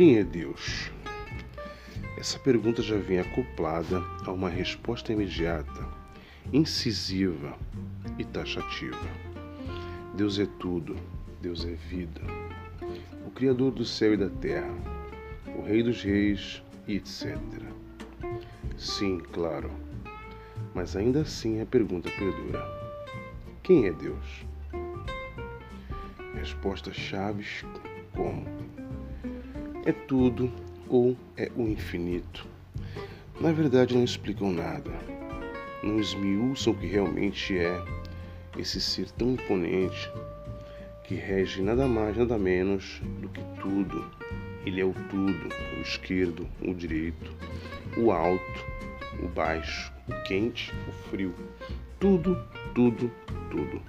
Quem é Deus? Essa pergunta já vem acoplada a uma resposta imediata, incisiva e taxativa. Deus é tudo, Deus é vida, o Criador do céu e da terra, o Rei dos Reis e etc. Sim, claro, mas ainda assim a pergunta perdura: quem é Deus? Respostas chaves como é tudo ou é o infinito. Na verdade, não explicam nada, não esmiuçam o que realmente é esse ser tão imponente que rege nada mais, nada menos do que tudo. Ele é o tudo, o esquerdo, o direito, o alto, o baixo, o quente, o frio. Tudo, tudo, tudo.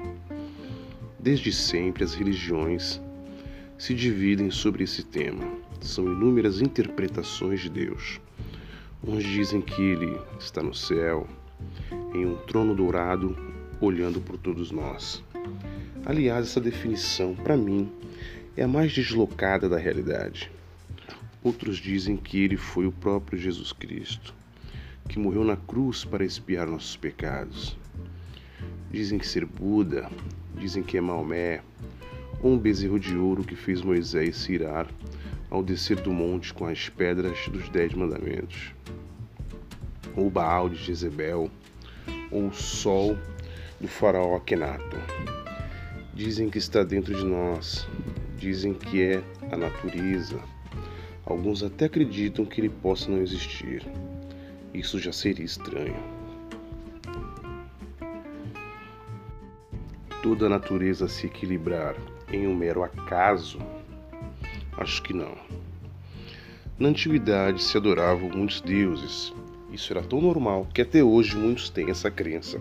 Desde sempre as religiões se dividem sobre esse tema são inúmeras interpretações de Deus. Uns dizem que ele está no céu, em um trono dourado, olhando por todos nós. Aliás, essa definição, para mim, é a mais deslocada da realidade. Outros dizem que ele foi o próprio Jesus Cristo, que morreu na cruz para expiar nossos pecados. Dizem que ser Buda, dizem que é Maomé, ou um bezerro de ouro que fez Moisés se irar ao descer do monte com as pedras dos Dez Mandamentos, ou Baal de Jezebel, ou o sol do faraó Akenato. Dizem que está dentro de nós, dizem que é a natureza. Alguns até acreditam que ele possa não existir. Isso já seria estranho. Toda a natureza se equilibrar em um mero acaso Acho que não. Na antiguidade se adoravam muitos deuses. Isso era tão normal que até hoje muitos têm essa crença.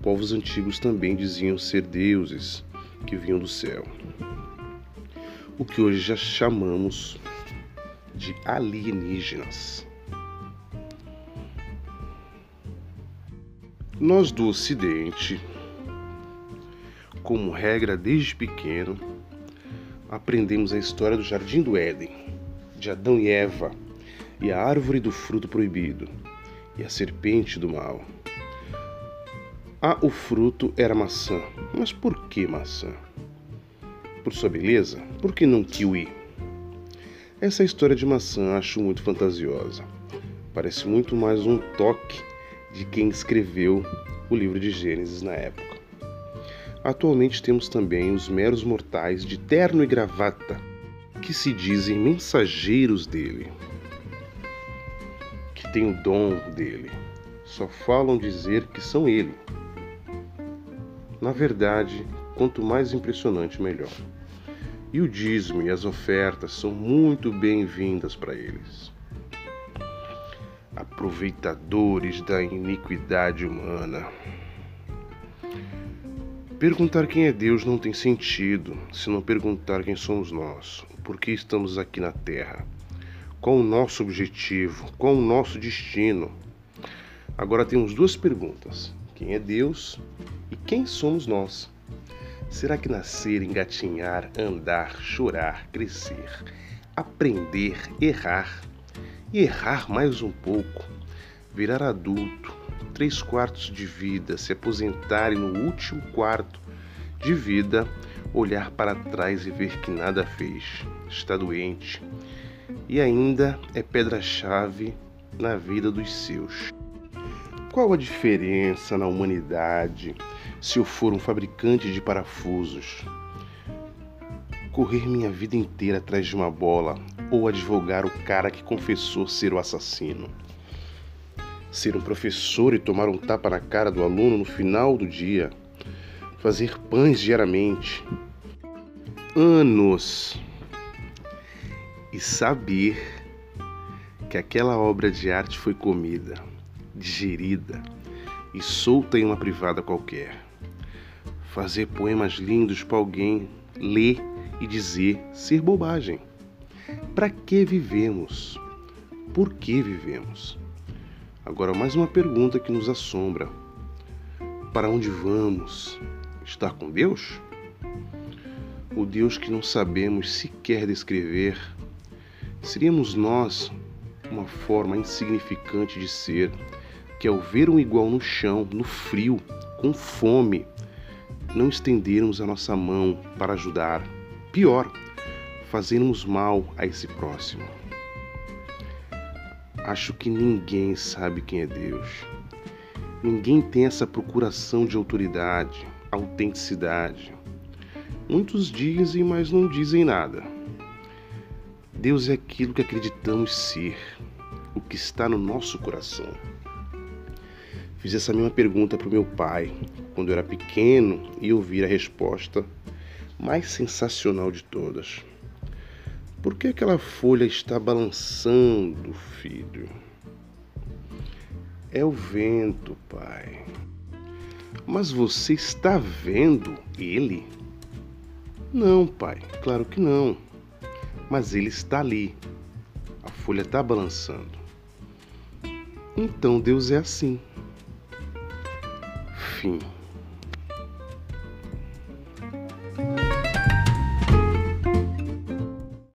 Povos antigos também diziam ser deuses que vinham do céu. O que hoje já chamamos de alienígenas. Nós do Ocidente, como regra desde pequeno, aprendemos a história do Jardim do Éden, de Adão e Eva, e a árvore do fruto proibido, e a serpente do mal. Ah, o fruto era maçã. Mas por que maçã? Por sua beleza? Por que não kiwi? Essa história de maçã acho muito fantasiosa. Parece muito mais um toque de quem escreveu o livro de Gênesis na época. Atualmente temos também os meros mortais de terno e gravata, que se dizem mensageiros dele, que têm o dom dele, só falam dizer que são ele. Na verdade, quanto mais impressionante, melhor. E o dízimo e as ofertas são muito bem-vindas para eles. Aproveitadores da iniquidade humana. Perguntar quem é Deus não tem sentido se não perguntar quem somos nós, por que estamos aqui na Terra, qual o nosso objetivo, qual o nosso destino. Agora temos duas perguntas: quem é Deus e quem somos nós? Será que nascer, engatinhar, andar, chorar, crescer, aprender, errar e errar mais um pouco, virar adulto, três quartos de vida, se aposentar e no último quarto de vida olhar para trás e ver que nada fez, está doente e ainda é pedra-chave na vida dos seus. Qual a diferença na humanidade se eu for um fabricante de parafusos? Correr minha vida inteira atrás de uma bola ou advogar o cara que confessou ser o assassino? Ser um professor e tomar um tapa na cara do aluno no final do dia, fazer pães diariamente, anos, e saber que aquela obra de arte foi comida, digerida e solta em uma privada qualquer. Fazer poemas lindos para alguém ler e dizer ser bobagem. Para que vivemos? Por que vivemos? Agora, mais uma pergunta que nos assombra: para onde vamos? Estar com Deus? O Deus que não sabemos sequer descrever, Seríamos nós uma forma insignificante de ser, que ao ver um igual no chão, no frio, com fome, não estendermos a nossa mão para ajudar. Pior, fazermos mal a esse próximo. Acho que ninguém sabe quem é Deus. Ninguém tem essa procuração de autoridade, autenticidade. Muitos dizem, mas não dizem nada. Deus é aquilo que acreditamos ser, o que está no nosso coração. Fiz essa mesma pergunta para o meu pai quando eu era pequeno e ouvi a resposta mais sensacional de todas. Por que aquela folha está balançando, filho? É o vento, pai. Mas você está vendo ele? Não, pai, claro que não mas ele está ali. A folha está balançando. Então Deus é assim. Fim.